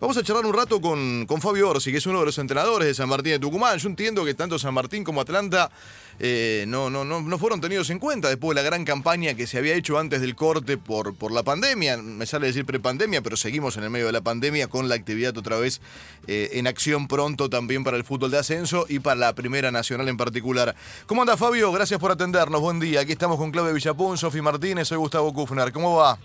Vamos a charlar un rato con, con Fabio Orsi, que es uno de los entrenadores de San Martín de Tucumán. Yo entiendo que tanto San Martín como Atlanta eh, no, no, no, no fueron tenidos en cuenta después de la gran campaña que se había hecho antes del corte por, por la pandemia. Me sale decir prepandemia, pero seguimos en el medio de la pandemia con la actividad otra vez eh, en acción pronto también para el fútbol de ascenso y para la Primera Nacional en particular. ¿Cómo anda Fabio? Gracias por atendernos. Buen día. Aquí estamos con Claudia Villapun, Sofi Martínez, soy Gustavo Kufner. ¿Cómo va?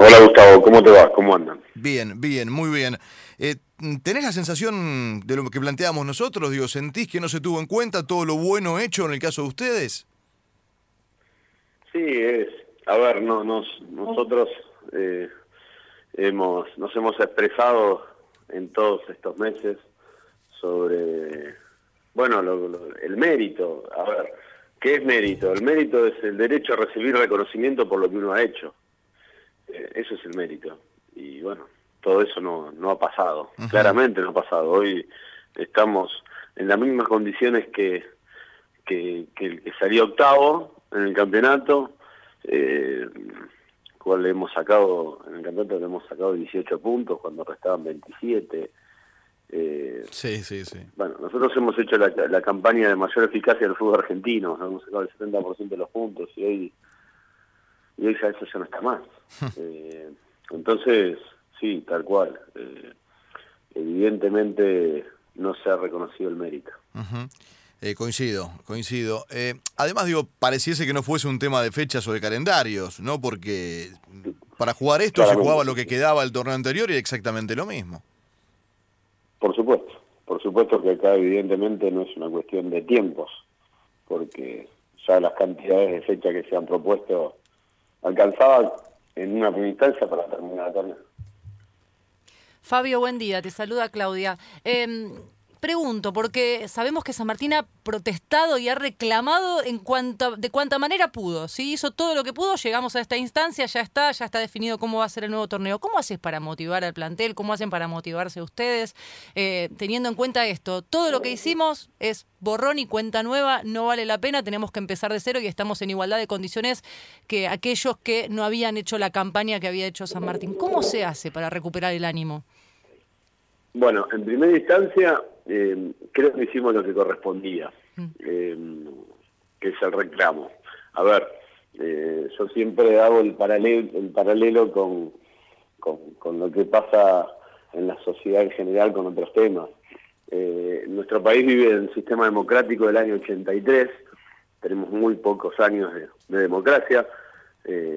Hola Gustavo, ¿cómo te va? ¿Cómo andan? Bien, bien, muy bien. Eh, ¿Tenés la sensación de lo que planteamos nosotros? Digo, ¿sentís que no se tuvo en cuenta todo lo bueno hecho en el caso de ustedes? Sí, es. A ver, no, nos, nosotros eh, hemos, nos hemos expresado en todos estos meses sobre, bueno, el mérito. A ver, ¿qué es mérito? El mérito es el derecho a recibir reconocimiento por lo que uno ha hecho. Eh, eso es el mérito. Y bueno, todo eso no, no ha pasado. Claramente no ha pasado. Hoy estamos en las mismas condiciones que, que, el que salió octavo en el campeonato. Eh, cual hemos sacado, en el campeonato le hemos sacado 18 puntos cuando restaban 27. Eh, sí, sí, sí. Bueno, nosotros hemos hecho la, la campaña de mayor eficacia del fútbol argentino, hemos sacado el 70% de los puntos y hoy y hoy ya eso ya no está más. eh, entonces, sí, tal cual. Eh, evidentemente no se ha reconocido el mérito. eh, coincido, coincido. Eh, además, digo, pareciese que no fuese un tema de fechas o de calendarios, ¿no? Porque para jugar esto se jugaba lo que quedaba el torneo anterior y exactamente lo mismo. Por supuesto, por supuesto que acá evidentemente no es una cuestión de tiempos, porque ya las cantidades de fechas que se han propuesto alcanzaba en una primera instancia para terminar la torneo. Fabio, buen día. Te saluda Claudia. Eh, pregunto, porque sabemos que San Martín ha protestado y ha reclamado en cuanto, de cuanta manera pudo. ¿sí? Hizo todo lo que pudo, llegamos a esta instancia, ya está, ya está definido cómo va a ser el nuevo torneo. ¿Cómo haces para motivar al plantel? ¿Cómo hacen para motivarse ustedes? Eh, teniendo en cuenta esto, todo lo que hicimos es borrón y cuenta nueva, no vale la pena, tenemos que empezar de cero y estamos en igualdad de condiciones que aquellos que no habían hecho la campaña que había hecho San Martín. ¿Cómo se hace para recuperar el ánimo? Bueno, en primera instancia, eh, creo que hicimos lo que correspondía, mm. eh, que es el reclamo. A ver, eh, yo siempre hago el paralelo, el paralelo con, con, lo que pasa en la sociedad en general con otros temas. nuestro país vive en un sistema democrático del año 83, tenemos muy pocos años de, democracia,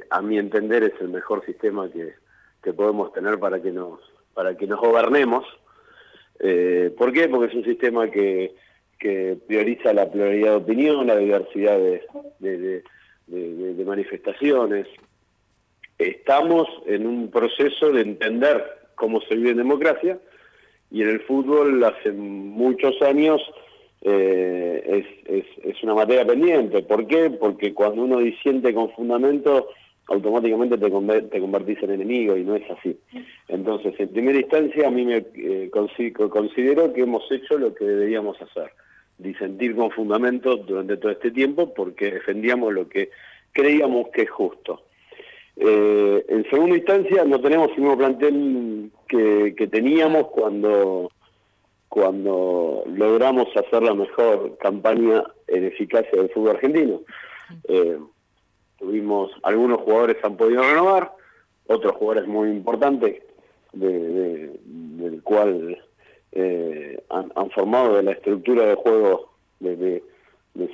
a mi entender es el mejor sistema que, que podemos tener para que nos para que nos gobernemos. Eh, ¿Por qué? Porque es un sistema que, que, prioriza la pluralidad de opinión, la diversidad de, de, manifestaciones. Estamos en un proceso de entender cómo se vive en democracia y en el fútbol hace muchos años eh, es, es, es, una materia pendiente. ¿Por qué? Porque cuando uno disiente con fundamento automáticamente te, te convertís en enemigo y no es así. Entonces, en primera instancia, a mí me eh, considero que hemos hecho lo que deberíamos hacer, disentir con fundamento durante todo este tiempo porque defendíamos lo que creíamos que es justo. Eh, en segunda instancia, no tenemos el mismo plantel que, que teníamos cuando cuando logramos hacer la mejor campaña en eficacia del fútbol argentino. Eh, Tuvimos, algunos jugadores han podido renovar, otros jugadores muy importantes, del cual eh, han, formado de la estructura de juego de,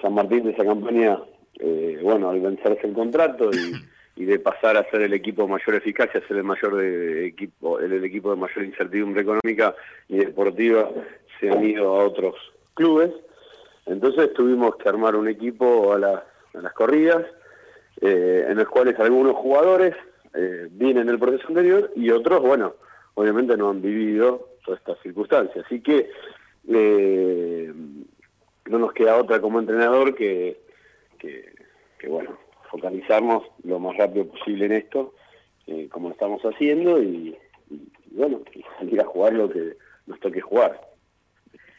San Martín de esa campaña, eh, bueno, al vencerse el contrato y, de pasar a ser el equipo de mayor eficacia, ser el mayor de equipo, el, equipo de mayor incertidumbre económica y deportiva, se han ido a otros clubes. Entonces tuvimos que armar un equipo a las corridas eh, en los cuales algunos jugadores eh, vienen del proceso anterior y otros, bueno, obviamente no han vivido todas estas circunstancias. Así que eh, no nos queda otra como entrenador que, que, bueno, focalizarnos lo más rápido posible en esto, eh, como estamos haciendo, y, y, bueno, y salir a jugar lo que nos toque jugar.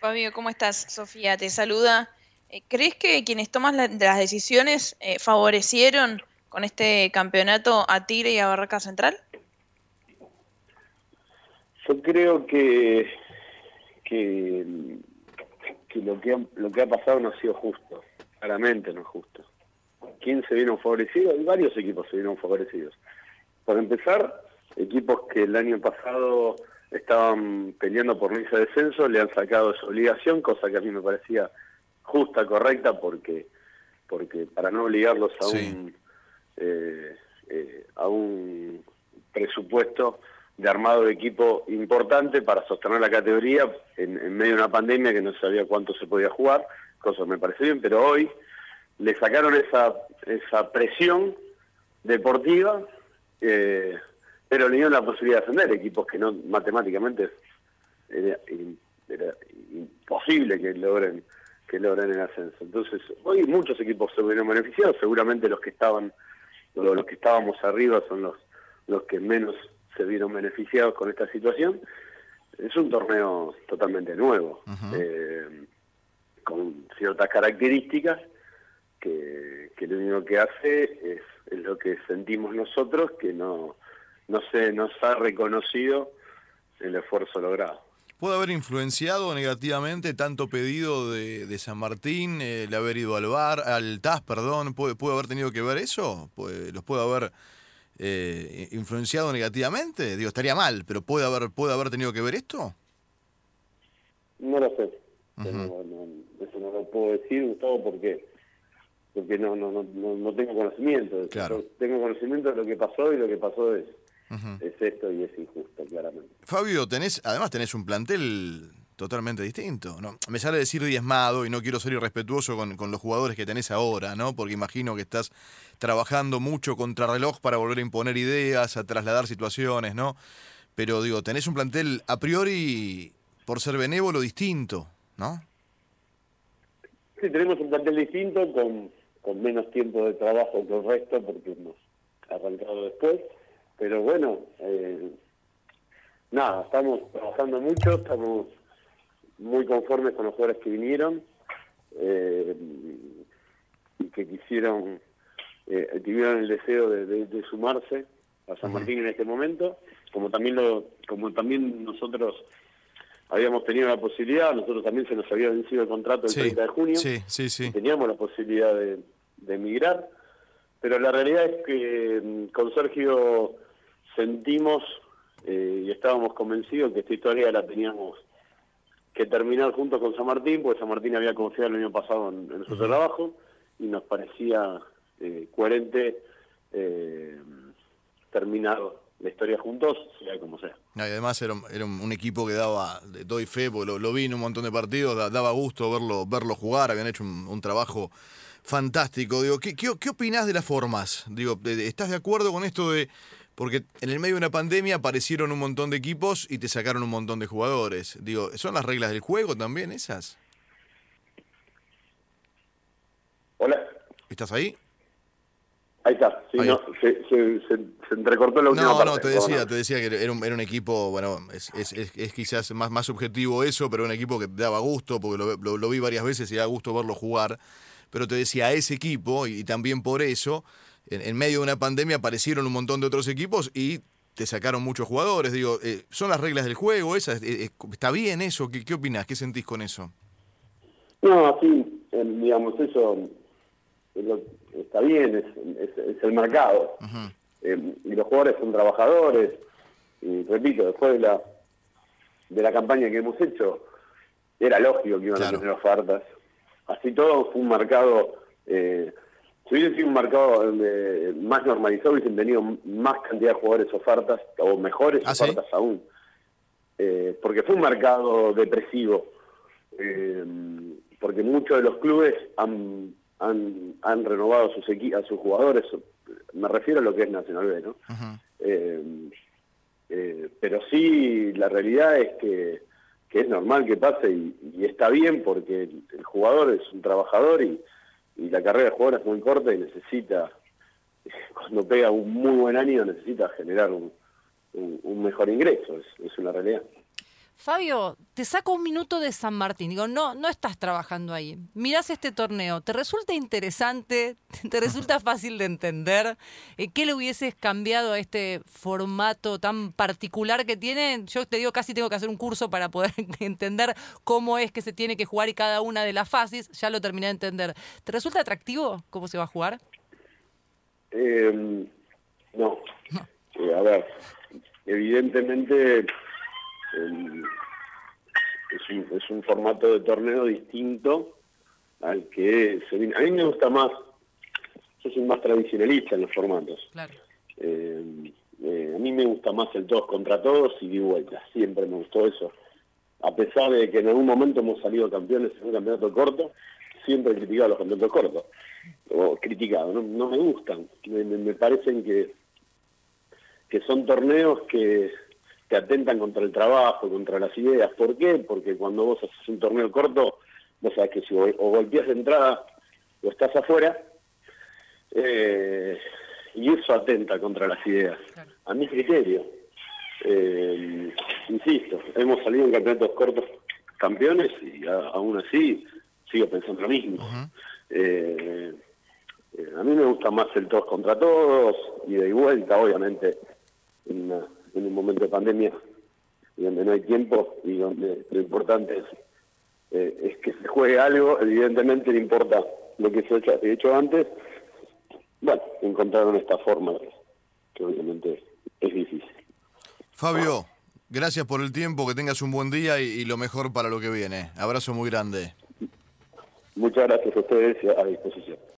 Fabio, ¿cómo estás? Sofía te saluda. Eh, ¿Crees que quienes toman las decisiones eh, favorecieron con este campeonato a Tigre y a Barraca Central? Yo creo que, que, lo que ha, lo que ha pasado no ha sido justo, claramente no es justo. ¿Quién se vieron favorecidos? Hay varios equipos se vieron favorecidos. Por empezar, equipos que el año pasado estaban peleando por no irse descenso, le han sacado su obligación, cosa que a mí me parecía justa, correcta, porque porque para no obligarlos a un eh, eh, a un presupuesto de armado de equipo importante para sostener la categoría en, medio de una pandemia que no sabía cuánto se podía jugar, cosa que me parece bien, pero hoy le sacaron esa, esa presión deportiva, eh, pero le dieron la posibilidad de ascender equipos que no matemáticamente era, imposible que logren que logren el ascenso. Entonces, hoy muchos equipos se hubieran beneficiado, seguramente los que estaban los que estábamos arriba son los los que menos se vieron beneficiados con esta situación. Es un torneo totalmente nuevo, eh, con ciertas características que, que, lo único que hace es, es, lo que sentimos nosotros, que no, no se nos ha reconocido el esfuerzo logrado. ¿Puede haber influenciado negativamente tanto pedido de, de San Martín, el haber ido al bar, al TAS, perdón? ¿Puede, puede haber tenido que ver eso? ¿Los puede haber eh, influenciado negativamente? Digo, estaría mal, pero ¿puede haber, puede haber tenido que ver esto? No lo sé. eso no lo puedo decir, Gustavo, porque porque no no no no tengo conocimiento. Claro. Tengo conocimiento de lo que pasó y lo que pasó es, es esto y es injusto, claramente. Fabio, tenés, además tenés un plantel totalmente distinto. ¿no? Me sale decir diezmado y no quiero ser irrespetuoso con, con, los jugadores que tenés ahora, ¿no? Porque imagino que estás trabajando mucho contra reloj para volver a imponer ideas, a trasladar situaciones, ¿no? Pero digo, tenés un plantel a priori, por ser benévolo, distinto, ¿no? Sí, tenemos un plantel distinto con, con menos tiempo de trabajo que el resto porque hemos arrancado después. Pero bueno, eh, nada, estamos trabajando mucho, estamos muy conformes con los jugadores que vinieron eh, y que quisieron, eh, tuvieron el deseo de, sumarse a San Martín en este momento, como también lo, como también nosotros habíamos tenido la posibilidad, nosotros también se nos había vencido el contrato el 30 de junio, sí, sí, sí. teníamos la posibilidad de, de emigrar, pero la realidad es que mm, con Sergio sentimos eh, y estábamos convencidos que esta historia la teníamos que terminar juntos con San Martín, porque San Martín había confiado el año pasado en, su trabajo y nos parecía eh, coherente eh, terminar la historia juntos, sea como sea. Y además era, un, equipo que daba, doy fe, porque lo, vi en un montón de partidos, daba gusto verlo, verlo jugar, habían hecho un, trabajo fantástico. Digo, ¿qué, qué, qué opinás de las formas? Digo, ¿estás de acuerdo con esto de porque en el medio de una pandemia aparecieron un montón de equipos y te sacaron un montón de jugadores. Digo, ¿son las reglas del juego también esas? Hola. ¿Estás ahí? Ahí está, sí, No, se, se, entrecortó la última no, No, te decía, te decía que era un, era un equipo, bueno, es, es, es, quizás más, más subjetivo eso, pero un equipo que daba gusto, porque lo, lo, vi varias veces y da gusto verlo jugar. Pero te decía, a ese equipo, y también por eso, en, medio de una pandemia aparecieron un montón de otros equipos y te sacaron muchos jugadores. Digo, eh, ¿son las reglas del juego? Esa, eh, eh, ¿Está bien eso? ¿Qué, ¿Qué opinás? ¿Qué sentís con eso? No, sí, digamos, eso está bien, es, el mercado. y los jugadores son trabajadores. Y repito, después de la, de la campaña que hemos hecho, era lógico que iban a tener ofertas. Así todo fue un mercado eh, si hubiese sido un mercado eh, más normalizado, hubiesen tenido más cantidad de jugadores ofertas, o mejores ¿Ah, ofertas aún. Eh, porque fue un mercado depresivo. Eh, porque muchos de los clubes han, han, han renovado a sus, a sus jugadores. Me refiero a lo que es Nacional B, ¿no? pero sí, la realidad es que, que es normal que pase y, y está bien porque el jugador es un trabajador y la carrera de jugador es muy corta y necesita, cuando pega un muy buen año, necesita generar un, mejor ingreso, es, una realidad. Fabio, te saco un minuto de San Martín. Digo, no, no estás trabajando ahí. Mirás este torneo, ¿te resulta interesante? ¿Te resulta fácil de entender? Eh, ¿Qué le hubieses cambiado a este formato tan particular que tiene? Yo te digo, casi tengo que hacer un curso para poder entender cómo es que se tiene que jugar y cada una de las fases. Ya lo terminé de entender. ¿Te resulta atractivo cómo se va a jugar? Eh, no. Eh, a ver, evidentemente es, un, es un formato de torneo distinto al que se A mí me gusta más, yo soy más tradicionalista en los formatos. Eh, eh, a mí me gusta más el todos contra todos y de vuelta, siempre me gustó eso. A pesar de que en algún momento hemos salido campeones en un campeonato corto, siempre he criticado los campeonatos cortos, o criticado, no, me gustan, me, me parecen que, que son torneos que te atentan contra el trabajo, contra las ideas. ¿Por qué? Porque cuando vos haces un torneo corto, vos sabés que si o, golpeas de entrada o estás afuera, eh, y eso atenta contra las ideas. A mi criterio, eh, insisto, hemos salido en campeonatos cortos campeones y aún así sigo pensando lo mismo. Eh, a mí me gusta más el todos contra todos, y de vuelta, obviamente, una, en un momento de pandemia y donde no hay tiempo y donde lo importante es, eh, es que se juegue algo, evidentemente le importa lo que se ha hecho, antes. Bueno, encontraron esta forma que obviamente es difícil. Fabio, gracias por el tiempo, que tengas un buen día y, lo mejor para lo que viene. Abrazo muy grande. Muchas gracias a ustedes y a disposición.